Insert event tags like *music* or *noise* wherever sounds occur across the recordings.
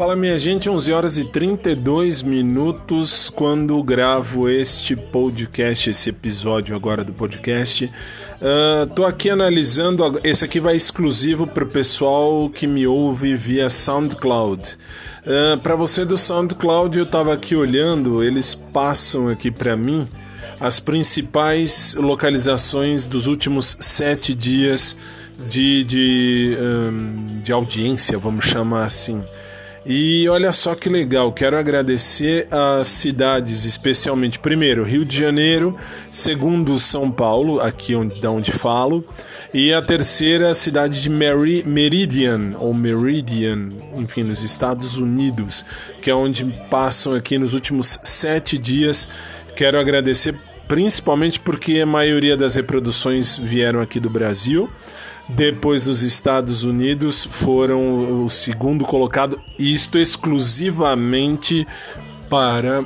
Fala minha gente, 11 horas e 32 minutos quando gravo este podcast, esse episódio agora do podcast. Uh, tô aqui analisando, esse aqui vai exclusivo para o pessoal que me ouve via SoundCloud. Uh, para você do SoundCloud, eu tava aqui olhando, eles passam aqui para mim as principais localizações dos últimos sete dias de, de, um, de audiência, vamos chamar assim. E olha só que legal, quero agradecer as cidades, especialmente, primeiro, Rio de Janeiro, segundo, São Paulo, aqui onde, da onde falo, e a terceira, a cidade de Meri Meridian, ou Meridian, enfim, nos Estados Unidos, que é onde passam aqui nos últimos sete dias. Quero agradecer principalmente porque a maioria das reproduções vieram aqui do Brasil. Depois dos Estados Unidos foram o segundo colocado, isto exclusivamente para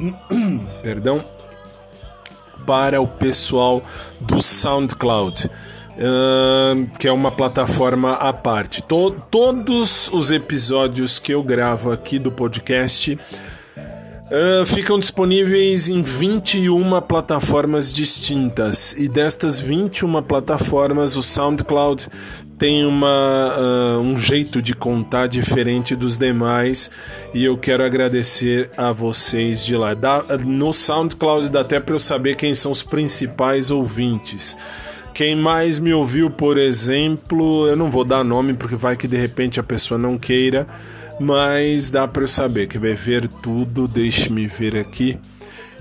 *coughs* perdão, para o pessoal do SoundCloud. Uh, que é uma plataforma à parte. To todos os episódios que eu gravo aqui do podcast Uh, ficam disponíveis em 21 plataformas distintas e destas 21 plataformas o SoundCloud tem uma, uh, um jeito de contar diferente dos demais e eu quero agradecer a vocês de lá. Dá, no SoundCloud dá até para eu saber quem são os principais ouvintes. Quem mais me ouviu, por exemplo, eu não vou dar nome porque vai que de repente a pessoa não queira mas dá para eu saber que vai ver tudo. Deixe-me ver aqui.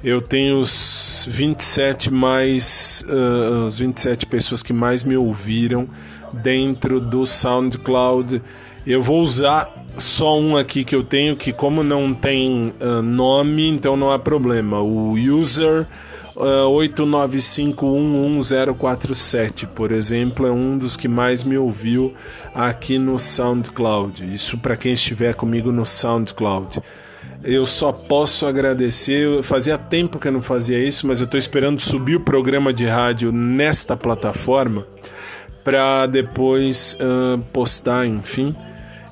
Eu tenho os 27 mais uh, os 27 pessoas que mais me ouviram dentro do SoundCloud. Eu vou usar só um aqui que eu tenho que como não tem uh, nome, então não há problema. O user uh, 8951147, por exemplo, é um dos que mais me ouviu aqui no SoundCloud. Isso para quem estiver comigo no SoundCloud. Eu só posso agradecer. Fazia tempo que eu não fazia isso, mas eu estou esperando subir o programa de rádio nesta plataforma para depois uh, postar, enfim.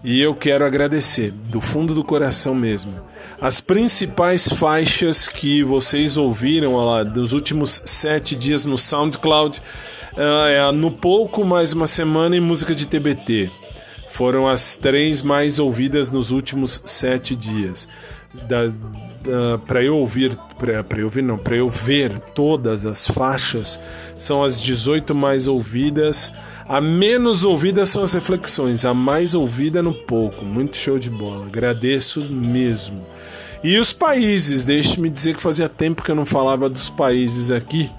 E eu quero agradecer do fundo do coração mesmo as principais faixas que vocês ouviram lá dos últimos sete dias no SoundCloud uh, é No Pouco Mais Uma Semana e Música de TBT. Foram as três mais ouvidas nos últimos sete dias. Uh, para eu ouvir, para eu ouvir não, para eu ver todas as faixas, são as 18 mais ouvidas. A menos ouvida são as reflexões, a mais ouvida no pouco. Muito show de bola. Agradeço mesmo. E os países, deixe-me dizer que fazia tempo que eu não falava dos países aqui.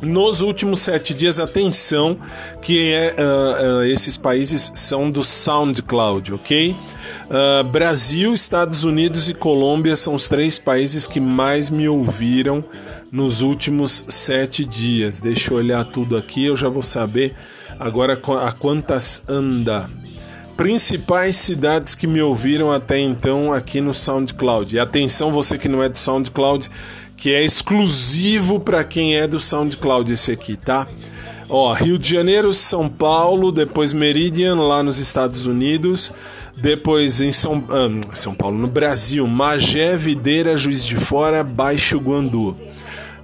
Nos últimos sete dias, atenção, que é, uh, uh, esses países são do SoundCloud, ok? Uh, Brasil, Estados Unidos e Colômbia são os três países que mais me ouviram nos últimos sete dias. Deixa eu olhar tudo aqui, eu já vou saber agora a quantas anda principais cidades que me ouviram até então aqui no SoundCloud. E atenção, você que não é do SoundCloud, que é exclusivo para quem é do SoundCloud esse aqui, tá? Ó, Rio de Janeiro, São Paulo, depois Meridian lá nos Estados Unidos, depois em São, ah, São Paulo, no Brasil, Magé, Videira, Juiz de Fora, Baixo Guandu.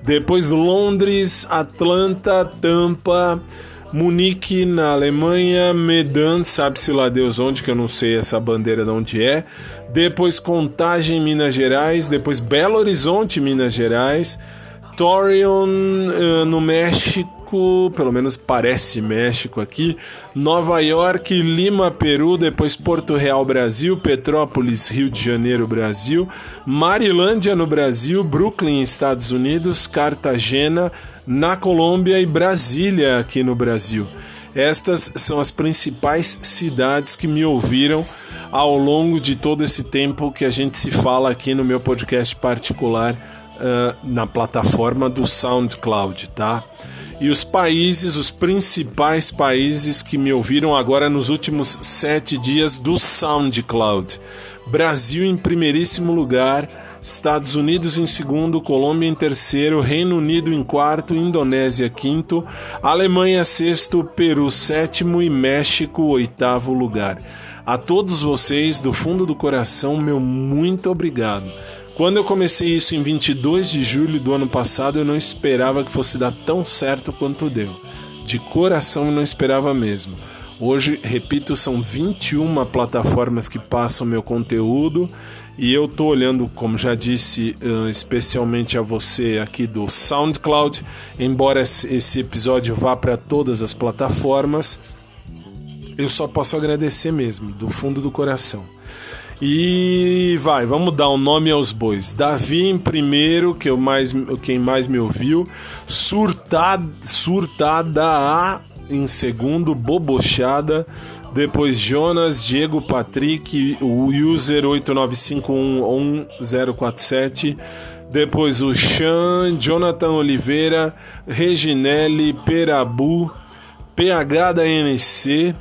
Depois Londres, Atlanta, Tampa, Munique na Alemanha, Medan, sabe-se lá Deus onde, que eu não sei essa bandeira de onde é. Depois Contagem, Minas Gerais. Depois Belo Horizonte, Minas Gerais. Torion, uh, no México, pelo menos parece México aqui. Nova York, Lima, Peru. Depois Porto Real, Brasil. Petrópolis, Rio de Janeiro, Brasil. Marilândia, no Brasil. Brooklyn, Estados Unidos. Cartagena, na Colômbia e Brasília, aqui no Brasil. Estas são as principais cidades que me ouviram ao longo de todo esse tempo que a gente se fala aqui no meu podcast particular uh, na plataforma do SoundCloud, tá? E os países, os principais países que me ouviram agora nos últimos sete dias do SoundCloud. Brasil em primeiríssimo lugar, Estados Unidos em segundo, Colômbia em terceiro, Reino Unido em quarto, Indonésia quinto, Alemanha sexto, Peru sétimo e México oitavo lugar. A todos vocês, do fundo do coração, meu muito obrigado. Quando eu comecei isso em 22 de julho do ano passado, eu não esperava que fosse dar tão certo quanto deu. De coração, eu não esperava mesmo. Hoje, repito, são 21 plataformas que passam meu conteúdo e eu tô olhando, como já disse, especialmente a você aqui do SoundCloud, embora esse episódio vá para todas as plataformas, eu só posso agradecer mesmo, do fundo do coração. E vai, vamos dar um nome aos bois. Davi em primeiro, que eu mais, quem mais me ouviu. Surtada, surtada A em segundo, Bobochada. Depois Jonas, Diego Patrick, o user 89511047. Depois o Chan, Jonathan Oliveira, Reginelli, Perabu, PH da NC,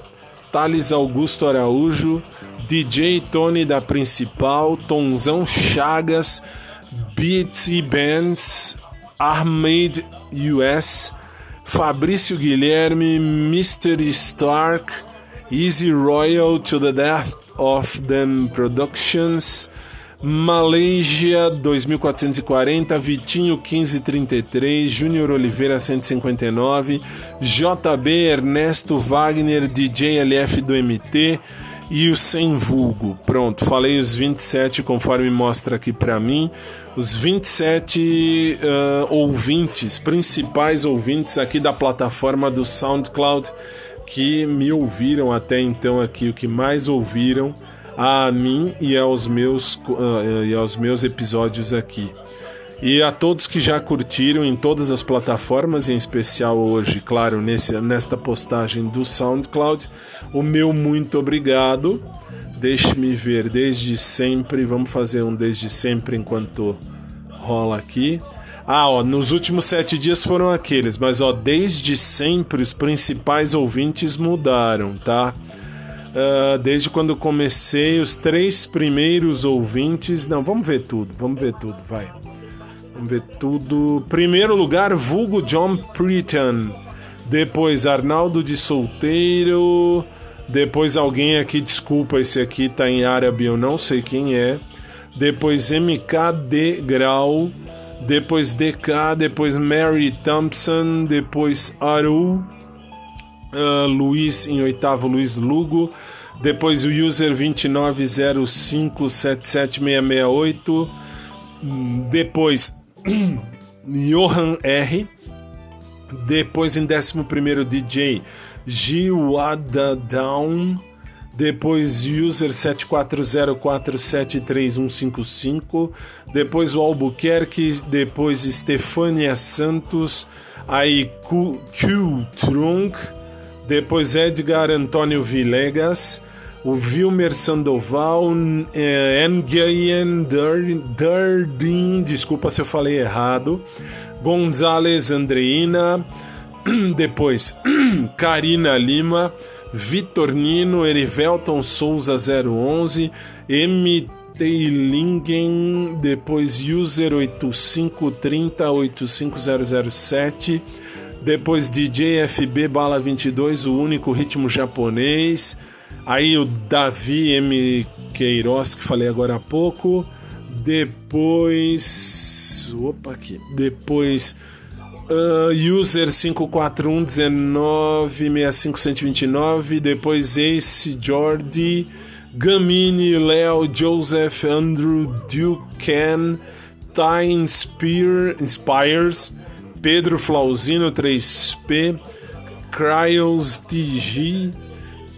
Thales Augusto Araújo, DJ Tony da Principal, Tonzão Chagas, BT Bands, Armade US, Fabrício Guilherme, Mystery Stark, Easy Royal to the Death of Them Productions, Malaysia 2440, Vitinho 1533, Júnior Oliveira 159, JB Ernesto Wagner, DJ LF do MT e o Sem Vulgo. Pronto, falei os 27 conforme mostra aqui para mim os 27 uh, ouvintes, principais ouvintes aqui da plataforma do SoundCloud que me ouviram até então aqui, o que mais ouviram a mim e aos meus, uh, e aos meus episódios aqui. E a todos que já curtiram em todas as plataformas, em especial hoje, claro, nesse, nesta postagem do SoundCloud, o meu muito obrigado. Deixe-me ver desde sempre. Vamos fazer um desde sempre enquanto rola aqui. Ah, ó, nos últimos sete dias foram aqueles, mas ó, desde sempre os principais ouvintes mudaram, tá? Uh, desde quando comecei, os três primeiros ouvintes. Não, vamos ver tudo, vamos ver tudo, vai. Vamos ver tudo. Primeiro lugar, vulgo John Preton. Depois, Arnaldo de Solteiro. Depois alguém aqui, desculpa, esse aqui tá em árabe, eu não sei quem é. Depois MKD Grau. Depois DK, depois Mary Thompson, depois Aru, uh, Luiz em oitavo, Luiz Lugo, depois o user 290577668, depois *clears throat* Johan R, depois em décimo primeiro DJ Giwada Down, depois user 7404733155, depois o Albuquerque, depois Stefania Santos, aí Q, Q Trunk, depois Edgar Antônio Villegas, o Vilmer Sandoval, eh, Nguyen Durdin, desculpa se eu falei errado, Gonzales Andreina, *clears throat* depois *clears throat* Karina Lima, Vitor Nino, Erivelton Souza 011, M. Teilingen, depois user 8530-85007, depois DJ FB Bala 22, o único ritmo japonês, aí o Davi M. Queiroz, que falei agora há pouco, depois. Opa, aqui. Depois. Uh, user 541196529, depois Ace Jordi, Gamini, Léo, Joseph, Andrew, Ducan, Tyne Spear, Inspires, Pedro Flauzino 3P, Cryos TG,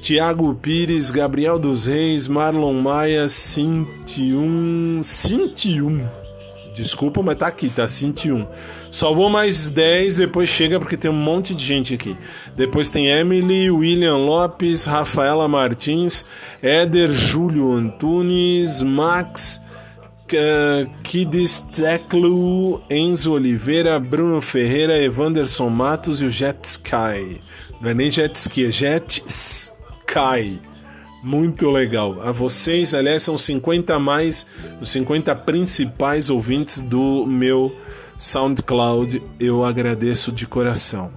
Tiago Pires, Gabriel dos Reis, Marlon Maia, Cintium. Cintium. Desculpa, mas tá aqui, tá 21. Só vou mais 10, depois chega porque tem um monte de gente aqui. Depois tem Emily, William Lopes, Rafaela Martins, Éder Júlio Antunes, Max, Kidis Teclu, Enzo Oliveira, Bruno Ferreira, Evanderson Matos e o Jet Sky. Não é nem Jet Ski, é Jet Sky. Muito legal. A vocês, aliás, são 50 a mais, os 50 principais ouvintes do meu SoundCloud. Eu agradeço de coração.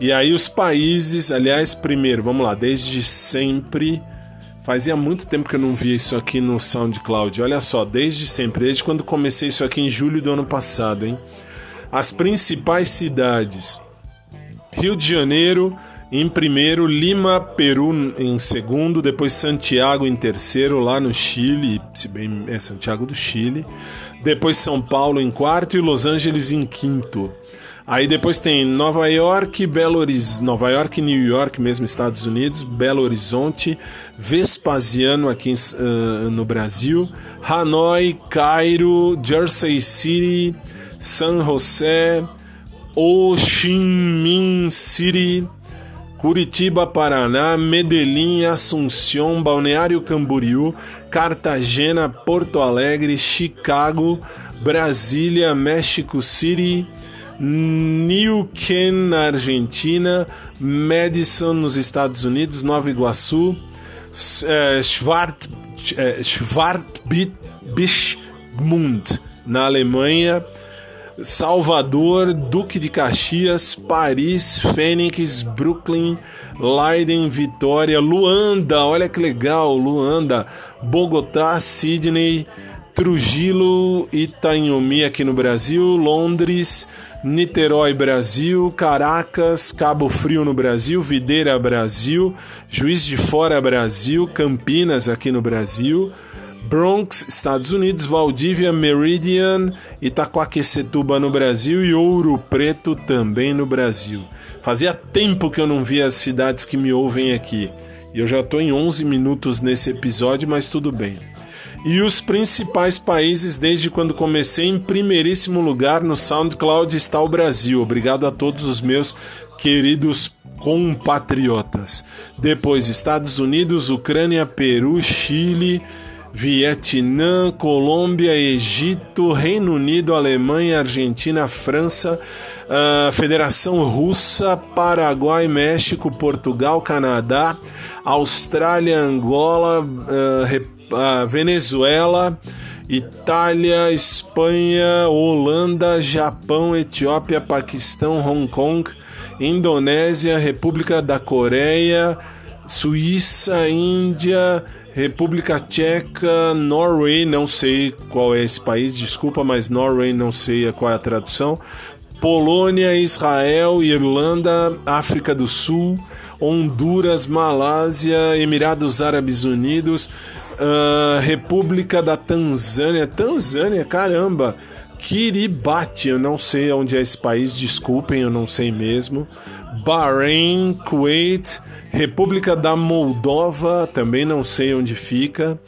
E aí os países, aliás, primeiro, vamos lá, desde sempre. Fazia muito tempo que eu não via isso aqui no SoundCloud. Olha só, desde sempre, desde quando comecei isso aqui em julho do ano passado, hein? As principais cidades: Rio de Janeiro, em primeiro, Lima, Peru em segundo, depois Santiago em terceiro, lá no Chile, se bem é Santiago do Chile, depois São Paulo em quarto e Los Angeles em quinto. Aí depois tem Nova York, Belo Horizonte, Nova York New York, mesmo Estados Unidos, Belo Horizonte, Vespasiano aqui uh, no Brasil, Hanoi, Cairo, Jersey City, San José, Ho Chi Minh City, Curitiba, Paraná, Medellín, Assunção, Balneário Camboriú, Cartagena, Porto Alegre, Chicago, Brasília, México City, Neuquén, na Argentina, Madison, nos Estados Unidos, Nova Iguaçu, é, Schwart, Schwartbischmund, na Alemanha, Salvador, Duque de Caxias, Paris, Fênix, Brooklyn, Leiden, Vitória, Luanda, olha que legal, Luanda, Bogotá, Sydney, Trujillo, Itanhomi aqui no Brasil, Londres, Niterói, Brasil, Caracas, Cabo Frio no Brasil, Videira, Brasil, Juiz de Fora, Brasil, Campinas aqui no Brasil, Bronx, Estados Unidos, Valdívia, Meridian, Itaquaquecetuba no Brasil e Ouro Preto também no Brasil. Fazia tempo que eu não via as cidades que me ouvem aqui. E eu já estou em 11 minutos nesse episódio, mas tudo bem. E os principais países desde quando comecei, em primeiríssimo lugar no SoundCloud está o Brasil. Obrigado a todos os meus queridos compatriotas. Depois Estados Unidos, Ucrânia, Peru, Chile, Vietnã, Colômbia, Egito, Reino Unido, Alemanha, Argentina, França, uh, Federação Russa, Paraguai, México, Portugal, Canadá, Austrália, Angola, uh, uh, Venezuela, Itália, Espanha, Holanda, Japão, Etiópia, Paquistão, Hong Kong, Indonésia, República da Coreia, Suíça, Índia, República Tcheca, Norway, não sei qual é esse país, desculpa, mas Norway não sei qual é a tradução. Polônia, Israel, Irlanda, África do Sul, Honduras, Malásia, Emirados Árabes Unidos, uh, República da Tanzânia. Tanzânia, caramba! Kiribati, eu não sei onde é esse país, desculpem, eu não sei mesmo. Bahrein, Kuwait, República da Moldova, também não sei onde fica.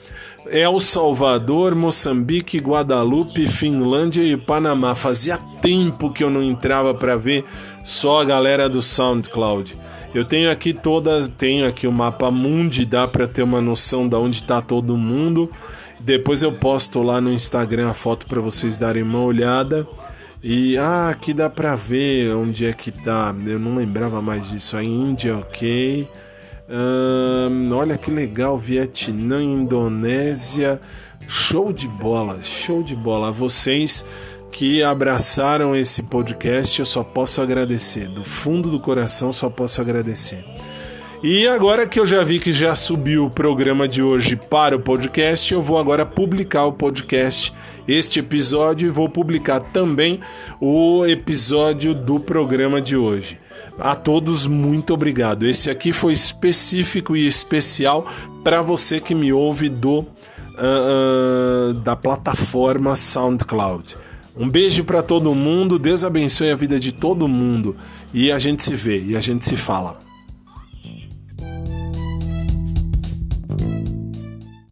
El Salvador, Moçambique, Guadalupe, Finlândia e Panamá. Fazia tempo que eu não entrava para ver só a galera do SoundCloud. Eu tenho aqui todas, tenho aqui o mapa mundi, dá para ter uma noção de onde está todo mundo. Depois eu posto lá no Instagram a foto para vocês darem uma olhada. E ah, aqui dá pra ver onde é que tá. Eu não lembrava mais disso. A Índia, ok. olha que legal, Vietnã, Indonésia. Show de bola, show de bola. Vocês que abraçaram esse podcast, eu só posso agradecer. Do fundo do coração, só posso agradecer. E agora que eu já vi que já subiu o programa de hoje para o podcast, eu vou agora publicar o podcast este episódio e vou publicar também o episódio do programa de hoje. A todos, muito obrigado. Esse aqui foi específico e especial para você que me ouve do uh, uh, da plataforma SoundCloud. Um beijo para todo mundo, Deus abençoe a vida de todo mundo e a gente se vê e a gente se fala.